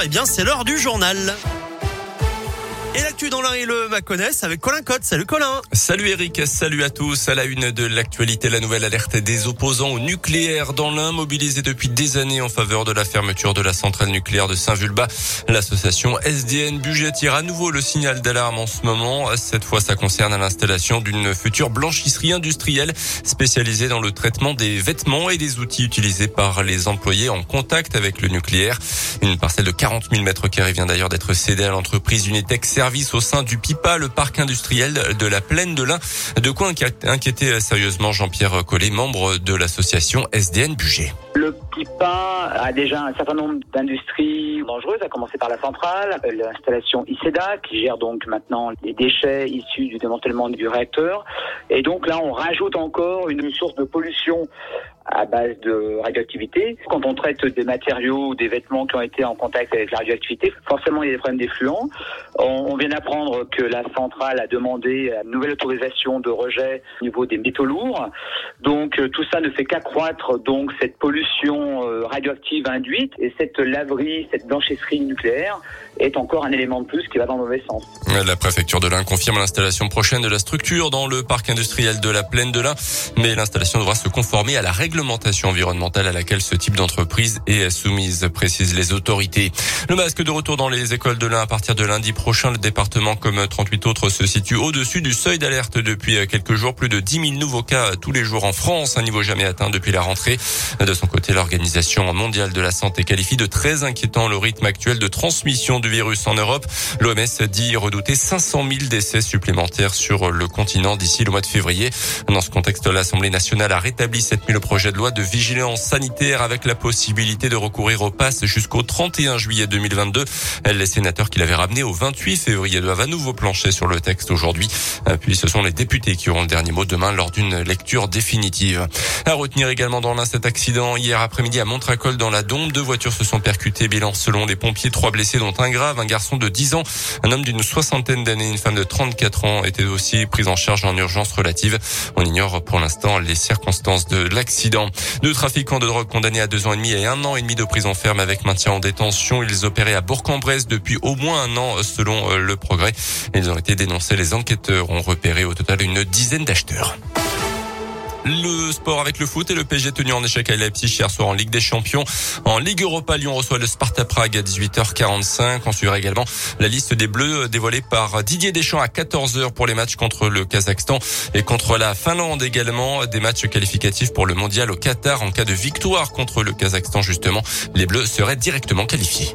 Eh bien, c'est l'heure du journal. Et l'actu dans l'un et le Maconnais avec Colin Cotte. Salut Colin. Salut Eric, salut à tous. À la une de l'actualité, la nouvelle alerte des opposants au nucléaire dans l'un, mobilisés depuis des années en faveur de la fermeture de la centrale nucléaire de Saint-Vulbas. L'association SDN Budget tire à nouveau le signal d'alarme en ce moment. Cette fois, ça concerne l'installation d'une future blanchisserie industrielle spécialisée dans le traitement des vêtements et des outils utilisés par les employés en contact avec le nucléaire. Une parcelle de 40 000 mètres carrés vient d'ailleurs d'être cédée à l'entreprise Unitex service au sein du PIPA, le parc industriel de la Plaine de l'Ain. De quoi inquiéter sérieusement Jean-Pierre Collet, membre de l'association SDN Budget. Le PIPA a déjà un certain nombre d'industries dangereuses, à commencer par la centrale, l'installation ICEDA, qui gère donc maintenant les déchets issus du démantèlement du réacteur. Et donc là, on rajoute encore une source de pollution à base de radioactivité. Quand on traite des matériaux ou des vêtements qui ont été en contact avec la radioactivité, forcément il y a des problèmes d'effluents. On, vient d'apprendre que la centrale a demandé une nouvelle autorisation de rejet au niveau des métaux lourds. Donc euh, tout ça ne fait qu'accroître donc cette pollution euh, radioactive induite et cette laverie, cette blanchisserie nucléaire est encore un élément de plus qui va dans le mauvais sens. La préfecture de l'Ain confirme l'installation prochaine de la structure dans le parc industriel de la Plaine de l'Ain, mais l'installation devra se conformer à la réglementation environnementale à laquelle ce type d'entreprise est soumise, précisent les autorités. Le masque de retour dans les écoles de l'Ain à partir de lundi prochain. Le département, comme 38 autres, se situe au-dessus du seuil d'alerte depuis quelques jours. Plus de 10 000 nouveaux cas tous les jours en France, un niveau jamais atteint depuis la rentrée. De son côté, l'Organisation mondiale de la santé qualifie de très inquiétant le rythme actuel de transmission du virus en Europe. L'OMS dit redouter 500 000 décès supplémentaires sur le continent d'ici le mois de février. Dans ce contexte, l'Assemblée nationale a rétabli cette nuit le de loi de vigilance sanitaire avec la possibilité de recourir au pass jusqu'au 31 juillet 2022. Les sénateurs qui l'avaient ramené au 28 février doivent à nouveau plancher sur le texte aujourd'hui. Puis ce sont les députés qui auront le dernier mot demain lors d'une lecture définitive. À retenir également dans l'un cet accident hier après-midi à Montracol dans la Dombe. Deux voitures se sont percutées. Bilan selon les pompiers, trois blessés dont un grave, un garçon de 10 ans, un homme d'une soixantaine d'années, une femme de 34 ans étaient aussi prises en charge en urgence relative. On ignore pour l'instant les circonstances de l'accident. Deux trafiquants de drogue condamnés à deux ans et demi et un an et demi de prison ferme avec maintien en détention. Ils opéraient à Bourg-en-Bresse depuis au moins un an selon euh, le progrès. Ils ont été dénoncés. Les enquêteurs ont repéré au total une dizaine d'acheteurs. Le sport avec le foot et le PSG tenu en échec à Leipzig hier soir en Ligue des Champions. En Ligue Europa, Lyon reçoit le Sparta Prague à 18h45. On suivra également la liste des Bleus dévoilée par Didier Deschamps à 14h pour les matchs contre le Kazakhstan et contre la Finlande également. Des matchs qualificatifs pour le mondial au Qatar en cas de victoire contre le Kazakhstan justement. Les Bleus seraient directement qualifiés.